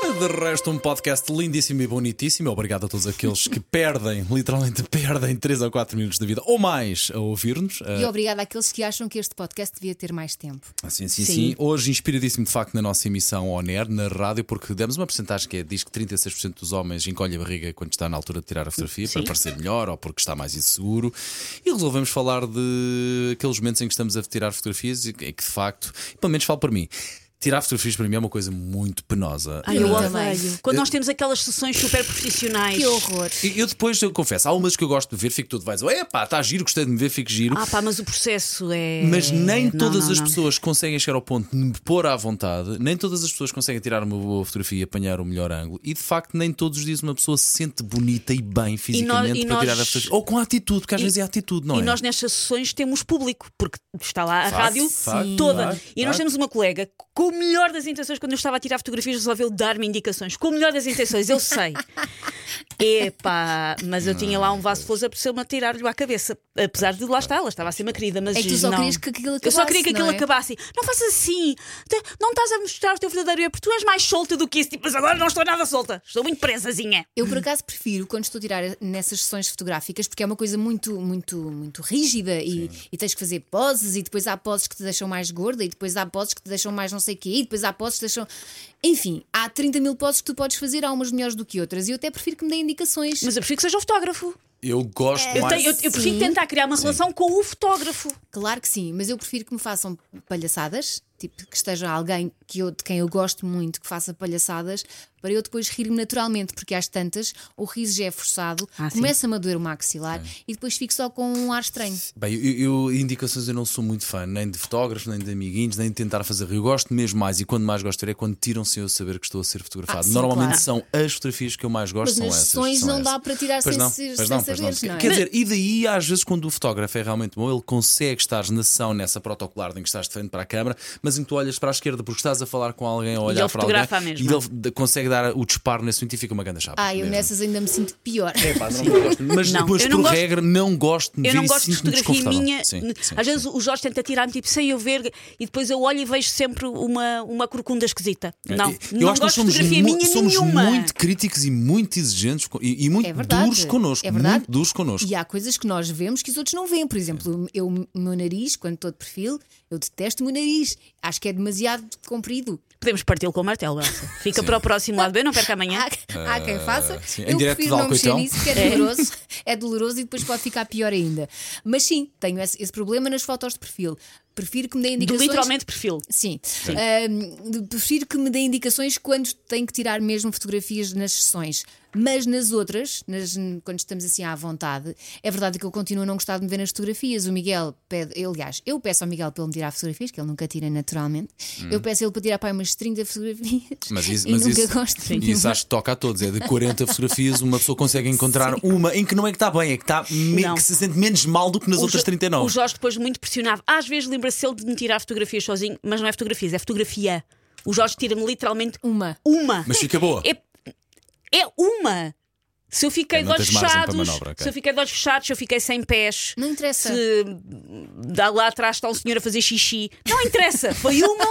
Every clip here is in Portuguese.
De resto, um podcast lindíssimo e bonitíssimo. Obrigado a todos aqueles que perdem, literalmente perdem 3 ou 4 minutos de vida ou mais a ouvir-nos. E obrigada àqueles que acham que este podcast devia ter mais tempo. Sim, sim, sim, Hoje, inspiradíssimo de facto na nossa emissão on air, na rádio, porque demos uma porcentagem que é, diz que 36% dos homens encolhe a barriga quando está na altura de tirar a fotografia para parecer melhor ou porque está mais inseguro. E resolvemos falar de aqueles momentos em que estamos a tirar fotografias e que de facto, pelo menos falo para mim. Tirar fotografias para mim é uma coisa muito penosa. Ai, eu mim também. odeio. Quando nós temos aquelas sessões super profissionais. Que horror! E eu depois, eu confesso, há umas que eu gosto de ver, fico todo vais, epá, está giro, gostei de me ver, fico giro. Ah, pá, mas o processo é. Mas nem Não, todas não, as não. pessoas conseguem chegar ao ponto de me pôr à vontade, nem todas as pessoas conseguem tirar uma boa fotografia e apanhar o melhor ângulo. E de facto, nem todos os dias uma pessoa se sente bonita e bem fisicamente e para nós- tirar a fotografia. Ou com atitude, porque às E- vezes é atitude, não E é? nós nestas sessões temos público, porque está lá a Facto, rádio facto, toda. facto, e nós temos uma colega que, com o melhor das intenções, quando eu estava a tirar fotografias, resolveu dar-me indicações. Com o melhor das intenções, eu sei. Epá, mas eu tinha lá um vaso de flores a me a tirar-lhe à cabeça. Apesar de lá estar, ela estava a ser uma querida, mas É que tu só não. querias que aquilo Eu só queria que acabasse, aquilo não é? acabasse. Não faças assim. Não estás a mostrar o teu verdadeiro eu, porque tu és mais solta do que isso. Tipo, mas agora não estou nada solta. Estou muito presazinha. Eu por acaso prefiro quando estou a tirar nessas sessões fotográficas porque é uma coisa muito, muito, muito rígida e, e tens que fazer poses e depois há poses que te deixam mais gorda e depois há poses que te deixam mais não sei o quê e depois há poses que deixam. Enfim, há 30 mil poses que tu podes fazer, há umas melhores do que outras e eu até prefiro que me deem indicações. Mas eu prefiro que seja um fotógrafo. Eu gosto Eu, mais. tenho- eu- eu prefiro tentar criar uma relação com o fotógrafo. Claro que sim, mas eu prefiro que me façam palhaçadas, tipo que esteja alguém que eu, de quem eu gosto muito que faça palhaçadas, para eu depois rir-me naturalmente, porque às tantas o riso já é forçado, Ah, começa-me a doer o maxilar e depois fico só com um ar estranho. Bem, eu, eu- indicações eu não sou muito fã, nem de fotógrafos, nem de amiguinhos, nem de tentar fazer rir. Eu gosto mesmo mais, e quando mais gosto é quando tiram sem eu saber que estou a ser fotografado. Ah, sim, Normalmente claro. são as fotografias que eu mais gosto, Mas são essas. sessões não dá essas. para tirar Pois sem não, sem não, pois saberes, não é? Quer dizer, e daí às vezes quando o fotógrafo é realmente bom, ele consegue estar na sessão, nessa protocolar em que estás de frente para a câmara, mas em que tu olhas para a esquerda porque estás a falar com alguém ou a olhar para alguém e ele consegue dar o disparo nesse momento e fica uma grande chapa. Ah, eu mesmo. nessas ainda me sinto pior. É, pá, não gosto. Mas, Não, mas eu por não gosto- regra não gosto de Eu não gosto de fotografia minha. Sim, sim, Às sim, vezes o Jorge tenta tirar-me tipo sem eu ver e depois eu olho e vejo sempre uma, uma corcunda esquisita. Não, É, Eu não acho que nós gosto de somos, fotografia minha somos nenhuma. muito críticos e muito exigentes e, e muito É duros connosco. É verdade. Muito duros connosco. E há coisas que nós vemos que os outros não veem. Por exemplo, eu, o meu nariz, quando estou de perfil, eu detesto o meu nariz. Acho que é demasiado comprido. Podemos partir com o martelo, Elsa. Fica para o próximo lado B, não perca amanhã. Há, há quem faça. Ah, sim. Em Eu direto prefiro não mexer Alcoitão. nisso, que é doloroso. É doloroso e depois pode ficar pior ainda. Mas sim, tenho esse, esse problema nas fotos de perfil. Prefiro que me deem De indicações. literalmente perfil. Sim. Ahm, de- prefiro que me deem indicações quando tenho que tirar mesmo fotografias nas sessões. Mas nas outras, nas- quando estamos assim à vontade, é verdade que eu continuo a não gostar de me ver nas fotografias. O Miguel pede, eu, aliás, eu peço ao Miguel para ele me tirar fotografias, que ele nunca tira naturalmente. Eu peço a ele para tirar para aí umas 30 fotografias. Mas isso, e mas nunca isso, gosto de isso acho que toca a todos. É de 40 fotografias, uma pessoa consegue encontrar uma em que não é que está bem, é que, está me- que se sente menos mal do que nas O outras Jo- 39. O Jorge depois muito pressionado. Às vezes lembra-se ele de me tirar fotografias sozinho, mas não é fotografias, é fotografia. O Jorge tira-me literalmente Uma. uma. Mas fica boa. É, é uma. Se eu fiquei de olhos fechados, manobra, ok. se eu fiquei de olhos fechados, se eu fiquei sem pés, Não interessa. se dá lá atrás está um senhor a fazer xixi, não interessa, foi uma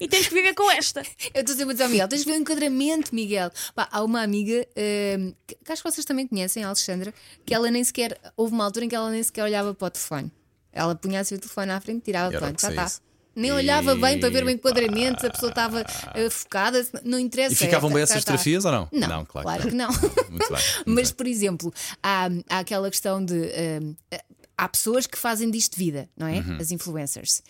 e temos que viver com esta. Eu estou sempre a dizer ao Miguel: tens de ver o enquadramento, Miguel. Pá, há uma amiga ahm, que, que acho que vocês também conhecem, a Alexandra, que ela nem sequer. Houve uma altura em que ela nem sequer olhava para o telefone. Ela punha assim o telefone à frente, tirava E o telefone, que já está. Nem olhava bem para ver o enquadramento, se a pessoa estava ah, focada, não interessa. E ficavam bem essas fotografias ou não? Não, Não, claro claro, que que não. Muito bem. muito Mas, bem. por exemplo, há, há aquela questão de. hum, há pessoas que fazem disto vida, não é? Uhum. As influencers.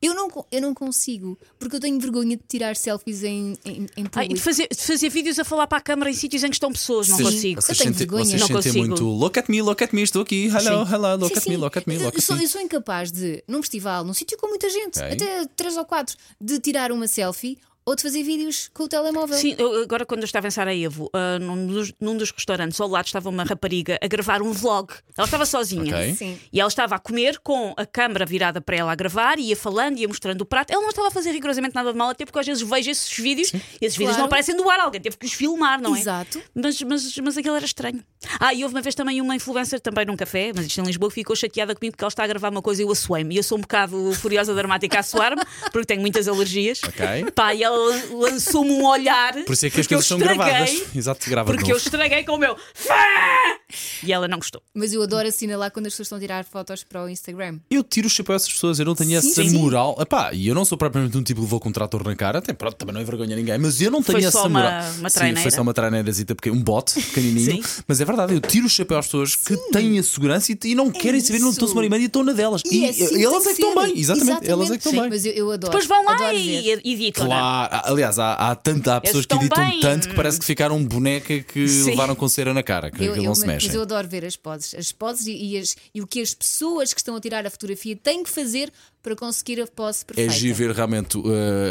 Eu não, eu não consigo, porque eu tenho vergonha de tirar selfies em, em, em Ah, e público. de fazer, de fazer vídeos a falar para a câmara em sítios em que estão pessoas, não Vocês- consigo. Vocês Eu tenho vergonha. vocês Não sentem consigo. muito look at me, look at me, estou aqui, hello, Sim. hello, look Sim, at me, sim. look at me, Eu- look eu, at sou, me. eu sou incapaz de, num festival, num sítio com muita gente, Ok. até três ou quatro, de tirar uma selfie ou de fazer vídeos com o telemóvel. Sim, eu- agora quando eu estava em Sarajevo, ah, num, dos, num dos restaurantes, ao lado estava uma rapariga a gravar um vlog. Ela estava sozinha. Ok. Sim. E ela estava a comer com a câmara virada para ela a gravar, ia falando, ia mostrando o prato. Ela não estava a fazer rigorosamente nada de mal, até porque às vezes vejo esses vídeos e esses vídeos Claro. não aparecem do ar, alguém teve que os filmar, não é? Exato. Mas, mas, mas aquilo era estranho. Ah, e houve uma vez também uma influencer, também num café, mas isto em Lisboa, ficou chateada comigo porque ela está a gravar uma coisa e eu assoei-me. E eu sou um bocado furiosa dramática a suar-me, porque tenho muitas alergias. Ok. Pá, e ela lançou-me um olhar. Por isso é que as coisas são gravadas. Exato, grava Porque eu estraguei com o meu. Fá! E ela não gostou. Mas eu adoro assinalar quando as pessoas estão a tirar fotos para o Instagram. Eu tiro o chapéu a essas pessoas, eu não tenho Sim, essa sim. moral. Epá, e eu não sou propriamente um tipo que levou com um trator na cara, até pronto, também não envergonha ninguém, mas eu não tenho Foi essa só uma- moral. uma Sim, foi só uma traineirasita, porque um bote pequenininho, Sim. mas é verdade, eu tiro o chapéu às pessoas que têm a segurança e, e não querem saber, não estão-se marimbando e estão na delas. E, é assim elas tem é que estão bem, exatamente, elas é que estão bem. Mas eu, eu adoro. Depois vão lá adoro e ver. editam. Claro, Ah, aliás, há, há, tanta, há pessoas que editam bem. tanto que parece que ficaram boneca que levaram com cera na cara, que Eu, não se mas eu adoro ver as poses. As poses e, e as- e o que as pessoas que estão a tirar a fotografia têm que fazer para conseguir a pose É perfeita. giro ver realmente uh,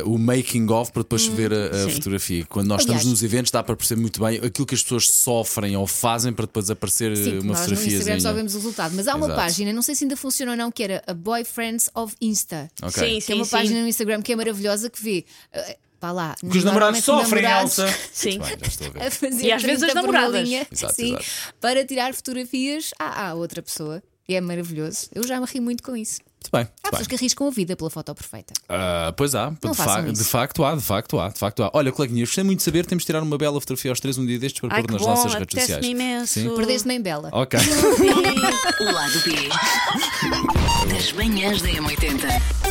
o making of para depois ver a, a Sim. fotografia. Quando nós Aliás- estamos nos eventos, dá para perceber muito bem aquilo que as pessoas sofrem ou fazem para depois aparecer Sim, uh, uma fotografia. Instagram só vemos o resultado. Mas há uma Exato. página, não sei se ainda funciona ou não, que era a Boyfriends of Insta. Ok. Sim, Que é sim, uma sim. página no Instagram que é maravilhosa que vê. eh, Pá lá. Porque os namorados sofrem, namorados Elsa. Sim. Bem, já estou a ver. A fazer E às vezes 30 as namoradas. Exato, sim, exato. para tirar fotografias à, à outra pessoa. E é maravilhoso. Eu já me ri muito com isso. Muito bem. Há pessoas que arriscam a vida pela foto perfeita. Ah, pois há, de, fa- façam de isso. facto há, de facto há, de facto há. Olha, coleguinhas, gostei muito de saber, temos de tirar uma bela fotografia aos três um dia destes para Ai, pôr nas bom, nossas redes sociais. imenso. Sim? Perdeste-me em Bela. Ok. O lado B das manhãs da M80.